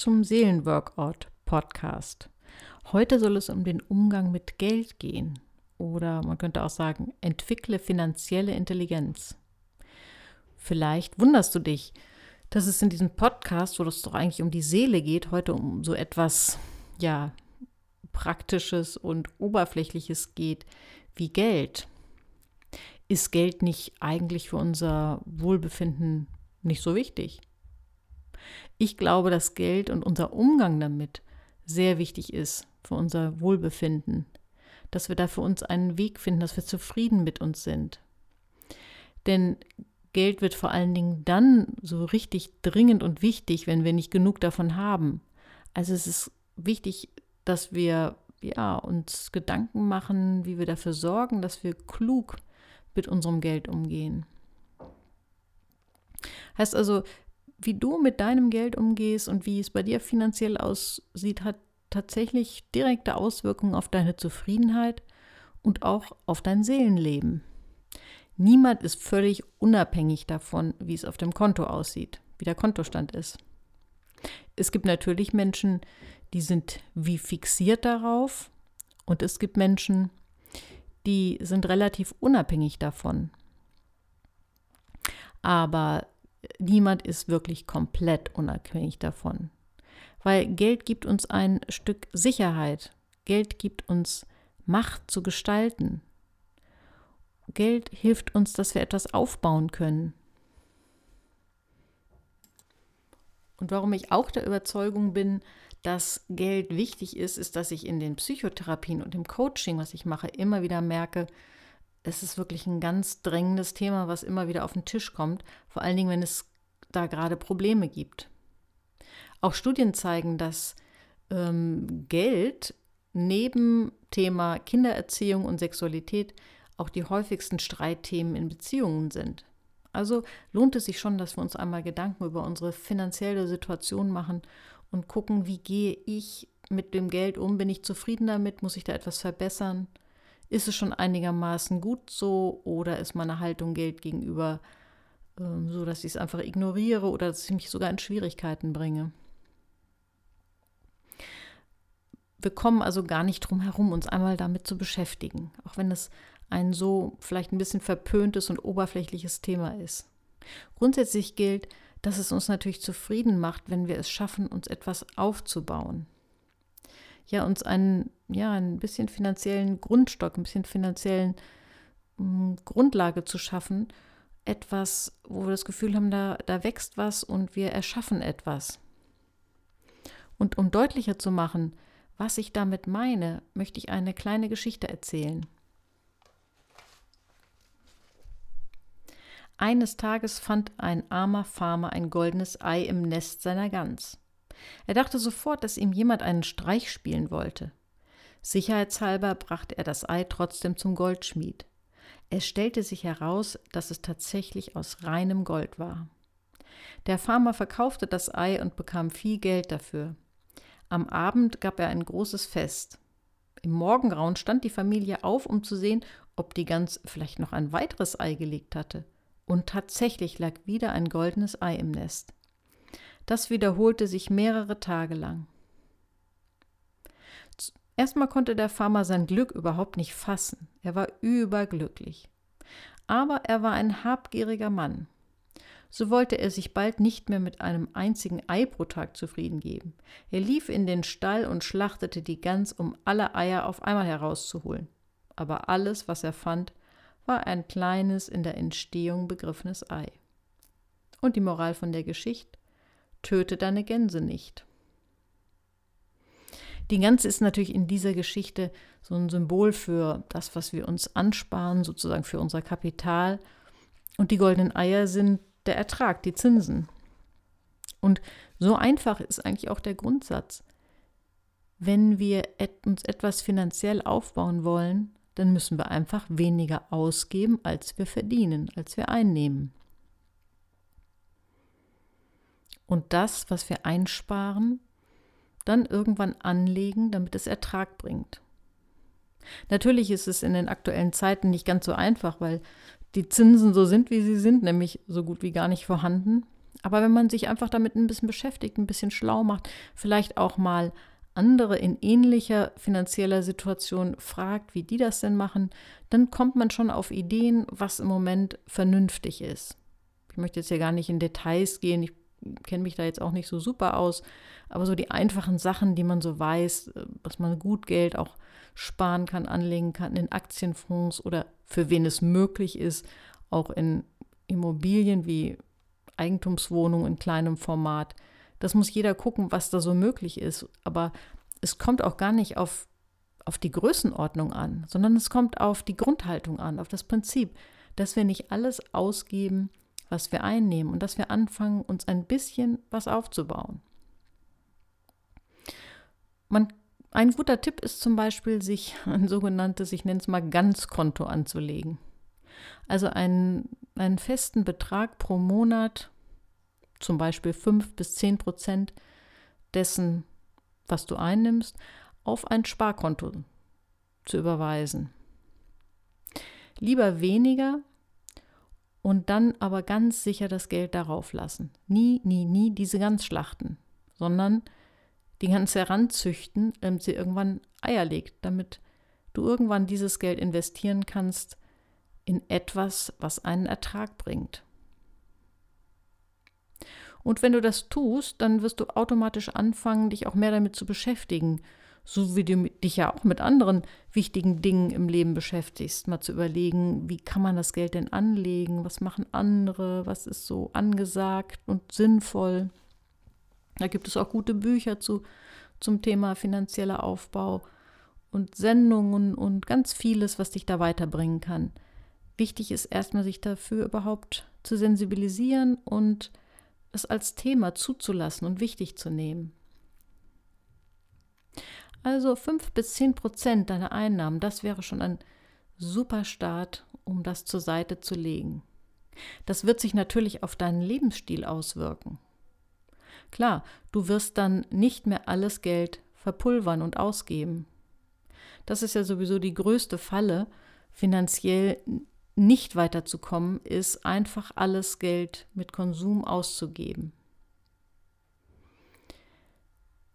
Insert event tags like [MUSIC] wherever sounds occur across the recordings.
zum Seelenworkout Podcast. Heute soll es um den Umgang mit Geld gehen oder man könnte auch sagen, entwickle finanzielle Intelligenz. Vielleicht wunderst du dich, dass es in diesem Podcast, wo es doch eigentlich um die Seele geht, heute um so etwas, ja, Praktisches und Oberflächliches geht wie Geld. Ist Geld nicht eigentlich für unser Wohlbefinden nicht so wichtig? Ich glaube, dass Geld und unser Umgang damit sehr wichtig ist für unser Wohlbefinden, dass wir da für uns einen Weg finden, dass wir zufrieden mit uns sind. Denn Geld wird vor allen Dingen dann so richtig dringend und wichtig, wenn wir nicht genug davon haben. Also es ist wichtig, dass wir ja, uns Gedanken machen, wie wir dafür sorgen, dass wir klug mit unserem Geld umgehen. Heißt also, wie du mit deinem Geld umgehst und wie es bei dir finanziell aussieht, hat tatsächlich direkte Auswirkungen auf deine Zufriedenheit und auch auf dein Seelenleben. Niemand ist völlig unabhängig davon, wie es auf dem Konto aussieht, wie der Kontostand ist. Es gibt natürlich Menschen, die sind wie fixiert darauf und es gibt Menschen, die sind relativ unabhängig davon. Aber niemand ist wirklich komplett unabhängig davon. Weil Geld gibt uns ein Stück Sicherheit. Geld gibt uns Macht zu gestalten. Geld hilft uns, dass wir etwas aufbauen können. Und warum ich auch der Überzeugung bin, dass Geld wichtig ist, ist, dass ich in den Psychotherapien und im Coaching, was ich mache, immer wieder merke, es ist wirklich ein ganz drängendes Thema, was immer wieder auf den Tisch kommt, vor allen Dingen, wenn es da gerade Probleme gibt. Auch Studien zeigen, dass ähm, Geld neben Thema Kindererziehung und Sexualität auch die häufigsten Streitthemen in Beziehungen sind. Also lohnt es sich schon, dass wir uns einmal Gedanken über unsere finanzielle Situation machen und gucken, wie gehe ich mit dem Geld um? Bin ich zufrieden damit? Muss ich da etwas verbessern? Ist es schon einigermaßen gut so oder ist meine Haltung Geld gegenüber äh, so, dass ich es einfach ignoriere oder dass ich mich sogar in Schwierigkeiten bringe? Wir kommen also gar nicht drum herum, uns einmal damit zu beschäftigen, auch wenn es ein so vielleicht ein bisschen verpöntes und oberflächliches Thema ist. Grundsätzlich gilt, dass es uns natürlich zufrieden macht, wenn wir es schaffen, uns etwas aufzubauen. Ja, uns einen, ja, ein bisschen finanziellen Grundstock, ein bisschen finanziellen mh, Grundlage zu schaffen. Etwas, wo wir das Gefühl haben, da, da wächst was und wir erschaffen etwas. Und um deutlicher zu machen, was ich damit meine, möchte ich eine kleine Geschichte erzählen. Eines Tages fand ein armer Farmer ein goldenes Ei im Nest seiner Gans. Er dachte sofort, dass ihm jemand einen Streich spielen wollte. Sicherheitshalber brachte er das Ei trotzdem zum Goldschmied. Es stellte sich heraus, dass es tatsächlich aus reinem Gold war. Der Farmer verkaufte das Ei und bekam viel Geld dafür. Am Abend gab er ein großes Fest. Im Morgengrauen stand die Familie auf, um zu sehen, ob die Gans vielleicht noch ein weiteres Ei gelegt hatte und tatsächlich lag wieder ein goldenes Ei im Nest. Das wiederholte sich mehrere Tage lang. Erstmal konnte der Farmer sein Glück überhaupt nicht fassen. Er war überglücklich. Aber er war ein habgieriger Mann. So wollte er sich bald nicht mehr mit einem einzigen Ei pro Tag zufrieden geben. Er lief in den Stall und schlachtete die Gans, um alle Eier auf einmal herauszuholen. Aber alles, was er fand, war ein kleines, in der Entstehung begriffenes Ei. Und die Moral von der Geschichte? Töte deine Gänse nicht. Die Gans ist natürlich in dieser Geschichte so ein Symbol für das, was wir uns ansparen, sozusagen für unser Kapital. Und die goldenen Eier sind der Ertrag, die Zinsen. Und so einfach ist eigentlich auch der Grundsatz. Wenn wir uns etwas finanziell aufbauen wollen, dann müssen wir einfach weniger ausgeben, als wir verdienen, als wir einnehmen. Und das, was wir einsparen, dann irgendwann anlegen, damit es Ertrag bringt. Natürlich ist es in den aktuellen Zeiten nicht ganz so einfach, weil die Zinsen so sind, wie sie sind, nämlich so gut wie gar nicht vorhanden. Aber wenn man sich einfach damit ein bisschen beschäftigt, ein bisschen schlau macht, vielleicht auch mal andere in ähnlicher finanzieller Situation fragt, wie die das denn machen, dann kommt man schon auf Ideen, was im Moment vernünftig ist. Ich möchte jetzt hier gar nicht in Details gehen, ich kenne mich da jetzt auch nicht so super aus, aber so die einfachen Sachen, die man so weiß, dass man gut Geld auch sparen kann, anlegen kann in Aktienfonds oder für wen es möglich ist, auch in Immobilien wie Eigentumswohnungen in kleinem Format. Das muss jeder gucken, was da so möglich ist. Aber es kommt auch gar nicht auf, auf die Größenordnung an, sondern es kommt auf die Grundhaltung an, auf das Prinzip, dass wir nicht alles ausgeben, was wir einnehmen und dass wir anfangen, uns ein bisschen was aufzubauen. Man, ein guter Tipp ist zum Beispiel, sich [LAUGHS] ein sogenanntes, ich nenne es mal Ganzkonto anzulegen. Also einen, einen festen Betrag pro Monat, zum Beispiel 5 bis 10 Prozent dessen, was du einnimmst, auf ein Sparkonto zu überweisen. Lieber weniger und dann aber ganz sicher das Geld darauf lassen. Nie, nie, nie diese Ganzschlachten, sondern die ganz heranzüchten, damit sie irgendwann Eier legt, damit du irgendwann dieses Geld investieren kannst in etwas, was einen Ertrag bringt. Und wenn du das tust, dann wirst du automatisch anfangen, dich auch mehr damit zu beschäftigen, so wie du dich ja auch mit anderen wichtigen Dingen im Leben beschäftigst, mal zu überlegen, wie kann man das Geld denn anlegen, was machen andere, was ist so angesagt und sinnvoll. Da gibt es auch gute Bücher zu, zum Thema finanzieller Aufbau und Sendungen und ganz vieles, was dich da weiterbringen kann. Wichtig ist erstmal, sich dafür überhaupt zu sensibilisieren und es als Thema zuzulassen und wichtig zu nehmen. Also 5 bis 10 Prozent deiner Einnahmen, das wäre schon ein super Start, um das zur Seite zu legen. Das wird sich natürlich auf deinen Lebensstil auswirken. Klar, du wirst dann nicht mehr alles Geld verpulvern und ausgeben. Das ist ja sowieso die größte Falle, finanziell nicht weiterzukommen, ist einfach alles Geld mit Konsum auszugeben.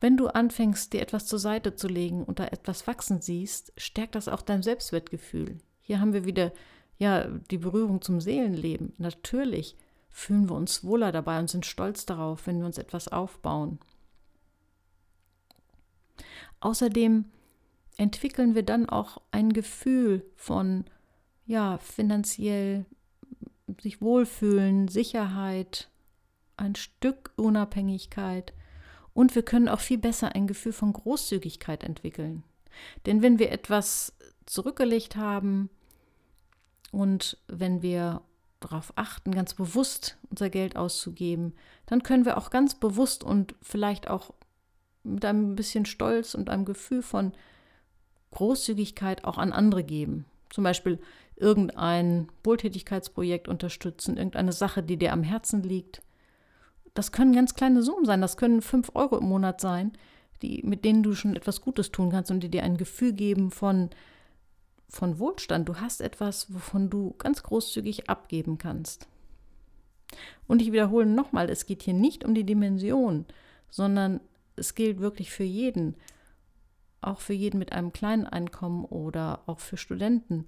Wenn du anfängst, dir etwas zur Seite zu legen und da etwas wachsen siehst, stärkt das auch dein Selbstwertgefühl. Hier haben wir wieder ja die Berührung zum Seelenleben. Natürlich fühlen wir uns wohler dabei und sind stolz darauf, wenn wir uns etwas aufbauen. Außerdem entwickeln wir dann auch ein Gefühl von ja, finanziell sich wohlfühlen, Sicherheit, ein Stück Unabhängigkeit und wir können auch viel besser ein Gefühl von Großzügigkeit entwickeln. Denn wenn wir etwas zurückgelegt haben und wenn wir darauf achten, ganz bewusst unser Geld auszugeben, dann können wir auch ganz bewusst und vielleicht auch mit einem bisschen Stolz und einem Gefühl von Großzügigkeit auch an andere geben. Zum Beispiel irgendein Wohltätigkeitsprojekt unterstützen, irgendeine Sache, die dir am Herzen liegt. Das können ganz kleine Summen sein, das können fünf Euro im Monat sein, die, mit denen du schon etwas Gutes tun kannst und die dir ein Gefühl geben von, von Wohlstand. Du hast etwas, wovon du ganz großzügig abgeben kannst. Und ich wiederhole nochmal, es geht hier nicht um die Dimension, sondern es gilt wirklich für jeden, auch für jeden mit einem kleinen Einkommen oder auch für Studenten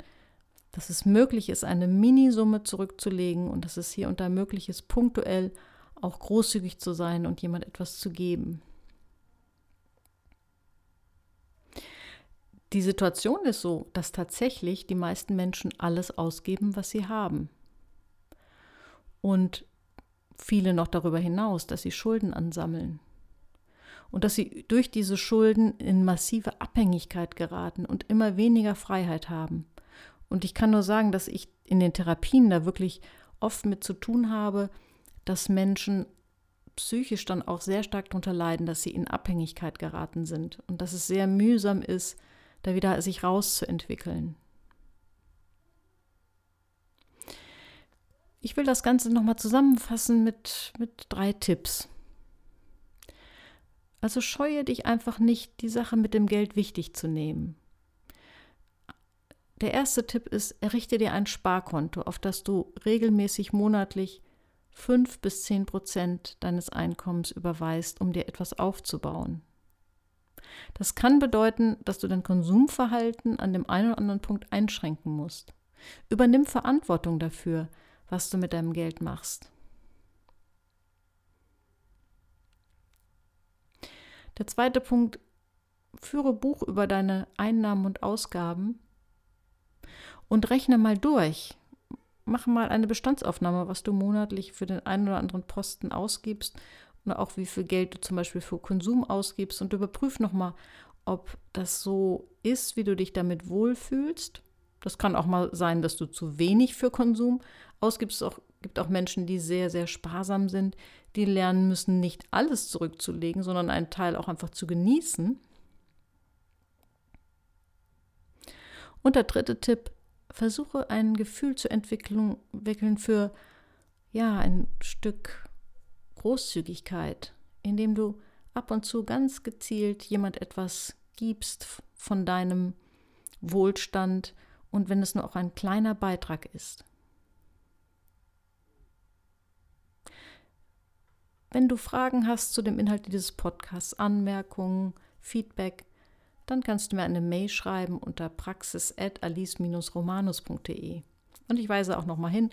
dass es möglich ist, eine Minisumme zurückzulegen und dass es hier unter möglich ist, punktuell auch großzügig zu sein und jemand etwas zu geben. Die Situation ist so, dass tatsächlich die meisten Menschen alles ausgeben, was sie haben. Und viele noch darüber hinaus, dass sie Schulden ansammeln. Und dass sie durch diese Schulden in massive Abhängigkeit geraten und immer weniger Freiheit haben. Und ich kann nur sagen, dass ich in den Therapien da wirklich oft mit zu tun habe, dass Menschen psychisch dann auch sehr stark darunter leiden, dass sie in Abhängigkeit geraten sind und dass es sehr mühsam ist, da wieder sich rauszuentwickeln. Ich will das Ganze nochmal zusammenfassen mit, mit drei Tipps. Also scheue dich einfach nicht, die Sache mit dem Geld wichtig zu nehmen. Der erste Tipp ist, errichte dir ein Sparkonto, auf das du regelmäßig monatlich fünf bis zehn Prozent deines Einkommens überweist, um dir etwas aufzubauen. Das kann bedeuten, dass du dein Konsumverhalten an dem einen oder anderen Punkt einschränken musst. Übernimm Verantwortung dafür, was du mit deinem Geld machst. Der zweite Punkt, führe Buch über deine Einnahmen und Ausgaben und rechne mal durch. Mach mal eine Bestandsaufnahme, was du monatlich für den einen oder anderen Posten ausgibst und auch wie viel Geld du zum Beispiel für Konsum ausgibst und überprüf nochmal, ob das so ist, wie du dich damit wohlfühlst. Das kann auch mal sein, dass du zu wenig für Konsum ausgibst. Es gibt auch Menschen, die sehr, sehr sparsam sind, die lernen müssen, nicht alles zurückzulegen, sondern einen Teil auch einfach zu genießen. Und der dritte Tipp, versuche ein Gefühl zu entwickeln für ja, ein Stück Großzügigkeit, indem du ab und zu ganz gezielt jemand etwas gibst von deinem Wohlstand und wenn es nur auch ein kleiner Beitrag ist. Wenn du Fragen hast zu dem Inhalt dieses Podcasts, Anmerkungen, Feedback, dann kannst du mir eine Mail schreiben unter praxis.alice-romanus.de. Und ich weise auch nochmal hin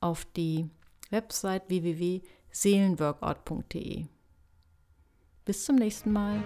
auf die Website www.seelenworkout.de. Bis zum nächsten Mal.